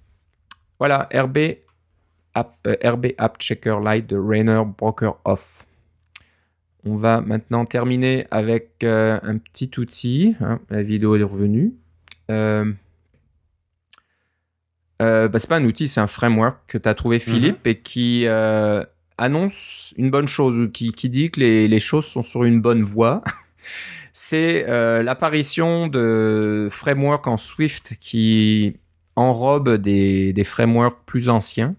Voilà, RB App, euh, Checker Lite de Rainer Broker Off. On va maintenant terminer avec euh, un petit outil. Hein, la vidéo est revenue. Euh, bah, c'est pas un outil, c'est un framework que tu as trouvé, Philippe, mhm. et qui annonce une bonne chose, ou qui, qui dit que les, les, choses sont sur une bonne voie. c'est euh, l'apparition de frameworks en Swift qui enrobent des, des frameworks plus anciens,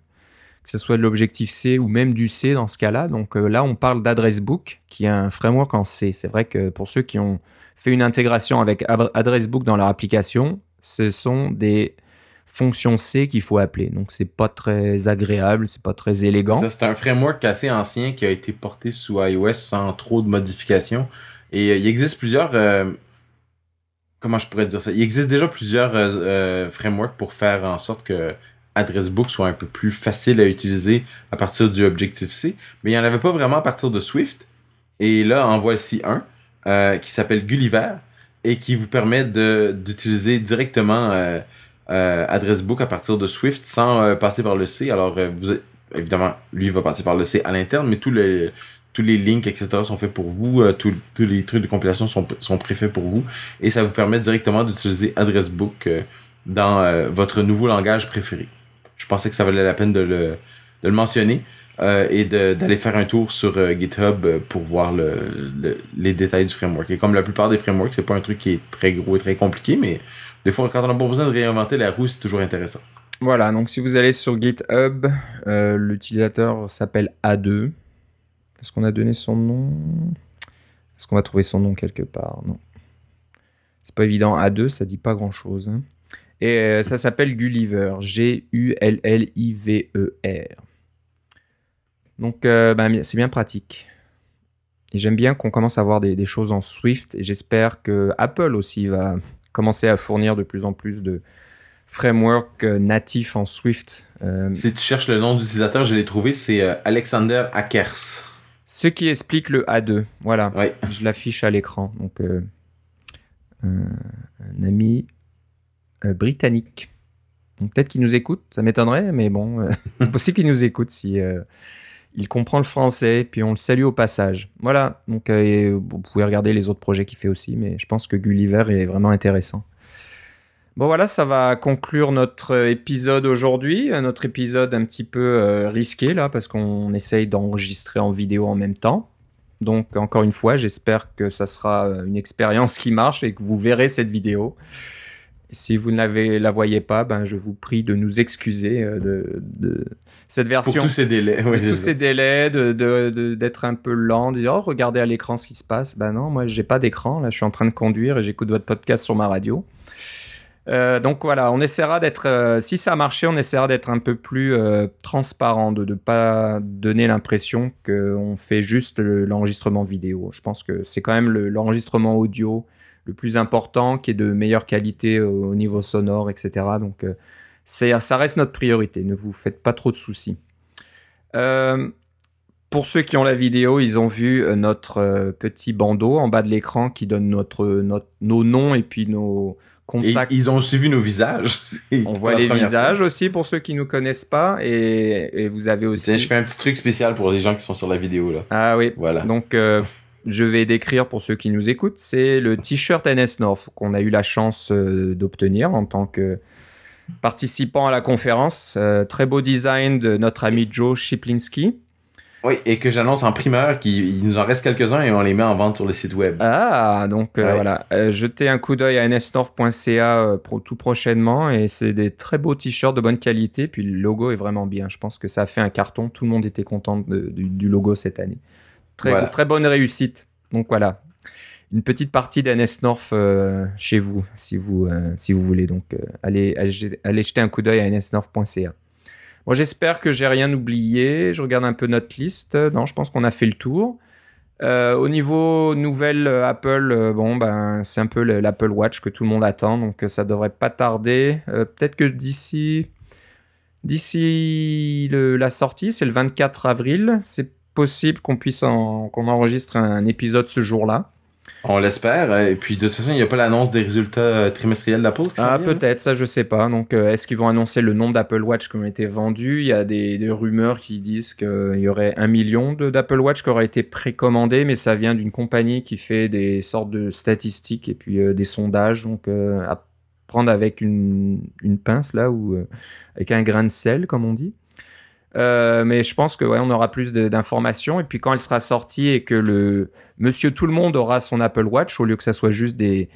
que ce soit de l'objectif C ou même du C dans ce cas-là. Donc euh, là, on parle d'AddressBook, qui est un framework en C. C'est vrai que pour ceux qui ont fait une intégration avec AddressBook dans leur application, ce sont des fonctions C qu'il faut appeler. Donc c'est pas très agréable, c'est pas très élégant. c'est un framework assez ancien qui a été porté sous iOS sans trop de modifications. Et euh, il existe plusieurs... Euh, comment je pourrais dire ça? Il existe déjà plusieurs euh, frameworks pour faire en sorte que AddressBook soit un peu plus facile à utiliser à partir du Objective-C. Mais il n'y en avait pas vraiment à partir de Swift. Et là, en voici un qui s'appelle Gulliver et qui vous permet d'utiliser directement euh, AddressBook à partir de Swift sans passer par le C. Alors, vous, évidemment, lui va passer par le C à l'interne, mais tous les links, etc. sont faits pour vous, euh, tous, les trucs de compilation sont, sont préfaits pour vous, et ça vous permet directement d'utiliser AddressBook euh, dans euh, votre nouveau langage préféré. Je pensais que ça valait la peine de le, mentionner et d'aller faire un tour sur GitHub pour voir le, les détails du framework. Et comme la plupart des frameworks, c'est pas un truc qui est très gros et très compliqué, mais des fois, quand on n'a pas besoin de réinventer la roue, c'est toujours intéressant. Voilà, donc si vous allez sur GitHub, l'utilisateur s'appelle A2. Est-ce qu'on a donné son nom? Est-ce qu'on va trouver son nom quelque part? Non. C'est pas évident. A2, ça dit pas grand-chose. Hein. Et euh, ça s'appelle Gulliver. G-U-L-L-I-V-E-R. Donc, euh, ben, c'est bien pratique. J'aime bien qu'on commence à voir des, choses en Swift. Et j'espère que Apple aussi va commencer à fournir de plus en plus de frameworks euh, natifs en Swift. Si tu cherches le nom d'utilisateur, je l'ai trouvé, c'est Alexander Akers. Ce qui explique le A2. Voilà. Je l'affiche à l'écran. Donc, euh, un ami euh, britannique. Donc, peut-être qu'il nous écoute. Ça m'étonnerait, mais bon, euh, c'est possible qu'il nous écoute si il comprend le français. Puis on le salue au passage. Voilà. Donc, vous pouvez regarder les autres projets qu'il fait aussi, mais je pense que Gulliver est vraiment intéressant. Bon voilà, ça va conclure notre épisode aujourd'hui, notre épisode un petit peu euh, risqué là parce qu'on essaye d'enregistrer en vidéo en même temps. Donc encore une fois, j'espère que ça sera euh, une expérience qui marche et que vous verrez cette vidéo. Si vous ne la voyez pas, ben je vous prie de nous excuser euh, de, cette version. Pour tous ces délais. tous ces délais, de d'être un peu lent, de dire oh regardez à l'écran ce qui se passe. Ben non, moi j'ai pas d'écran là, je suis en train de conduire et j'écoute votre podcast sur ma radio. Euh, donc voilà, on essaiera d'être, euh, si ça a marché, on essaiera d'être un peu plus euh, transparent, de ne pas donner l'impression qu'on fait juste l'enregistrement vidéo. Je pense que c'est quand même l'enregistrement audio le plus important, qui est de meilleure qualité au, niveau sonore, etc. Donc ça reste notre priorité, ne vous faites pas trop de soucis. pour ceux qui ont la vidéo, ils ont vu notre petit bandeau en bas de l'écran qui donne notre, notre, nos noms et puis nos contact. Et ils ont aussi vu nos visages. On voit les visages aussi pour ceux qui nous connaissent pas. Et, et vous avez aussi. Je fais un petit truc spécial pour les gens qui sont sur la vidéo là. Ah oui. Voilà. Donc euh, je vais décrire pour ceux qui nous écoutent. C'est le t-shirt NS North qu'on a eu la chance euh, d'obtenir en tant que participant à la conférence. Euh, très beau design de notre ami Joe Shiplinski. Oui, et que j'annonce en primeur qu'il nous en reste quelques-uns et on les met en vente sur le site web. Ah, donc euh, voilà. Euh, jetez un coup d'œil à nsnorth.ca tout prochainement et c'est des très beaux t-shirts de bonne qualité. Puis le logo est vraiment bien. Je pense que ça a fait un carton. Tout le monde était content de- du, du logo cette année. Très, Voilà. très bonne réussite. Donc voilà. Une petite partie d'NS North euh, chez vous, si vous, euh, si vous voulez. Donc euh, allez, jeter un coup d'œil à nsnorth.ca. Bon, j'espère que j'ai rien oublié. Je regarde un peu notre liste. Non, je pense qu'on a fait le tour. Euh, au niveau nouvelle Apple, bon ben c'est un peu le- l'Apple Watch que tout le monde attend, donc ça devrait pas tarder. Peut-être que d'ici d'ici la sortie, c'est le 24 avril, c'est possible qu'on puisse en- qu'on enregistre un épisode ce jour-là. On l'espère. Et puis de toute façon, il n'y a pas l'annonce des résultats euh, trimestriels d'Apple Ah vient, peut-être, ça je sais pas. Donc euh, est-ce qu'ils vont annoncer le nombre d'Apple Watch qui ont été vendus? Il y a des, des rumeurs qui disent qu'il y aurait un million de- d'Apple Watch qui auraient été précommandés, mais ça vient d'une compagnie qui fait des sortes de statistiques et puis euh, des sondages. Donc euh, à prendre avec une, une pince là ou euh, avec un grain de sel comme on dit. Euh, mais je pense que ouais, on aura plus d'informations et puis quand elle sera sortie et que le Monsieur Tout le Monde aura son Apple Watch au lieu que ça soit juste des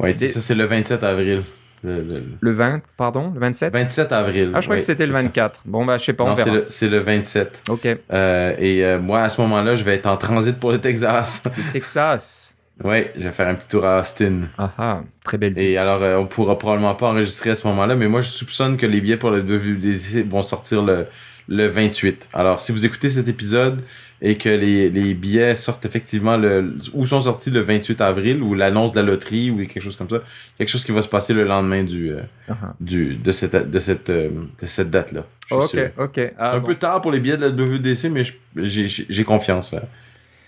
Ouais, Des- ça c'est le 27 avril. Le, le- le 20 pardon le 27 27 avril. Ah, je croyais que c'était le c'est ça. 24. Bon, bah, je sais pas, on Non, c'est verra. le, c'est le 27. Ok. Euh, et euh, moi, à ce moment-là, je vais être en transit pour le Texas. Le Texas. ouais, je vais faire un petit tour à Austin. Ah ah, très belle ville. Et alors, euh, on pourra probablement pas enregistrer à ce moment-là, mais moi, je soupçonne que les billets pour le WWDC vont sortir le, le 28. Alors, si vous écoutez cet épisode et que les, les billets sortent effectivement le, ou sont sortis le 28 avril, ou l'annonce de la loterie, ou quelque chose comme ça, quelque chose qui va se passer le lendemain du, euh, Ah ah. du, de cette, de cette, euh, de cette date-là. Ok, sûr. ok. Ah, un bon. peu tard pour les billets de la WDC, mais j'ai j'ai confiance.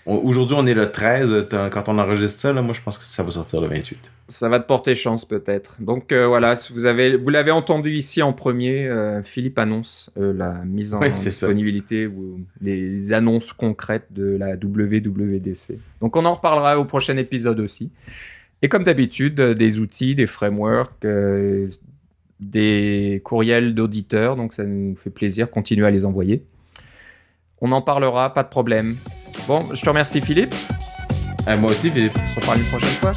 Aujourd'hui, on est le 13. t'as- Quand on enregistre ça, là, moi, je pense que ça va sortir le 28. Ça va te porter chance peut-être. Donc euh, voilà, si vous avez, vous l'avez entendu ici en premier, euh, Philippe annonce euh, la mise en Oui, c'est ça. disponibilité ou les annonces concrètes de la WWDC. Donc on en reparlera au prochain épisode aussi. Et comme d'habitude, des outils, des frameworks, des courriels d'auditeurs. Donc ça nous fait plaisir, continuez à les envoyer. On en parlera, pas de problème. Bon, je te remercie Philippe. Euh, moi aussi, Philippe. On se reparle une prochaine fois.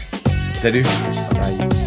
Salut. Bye bye.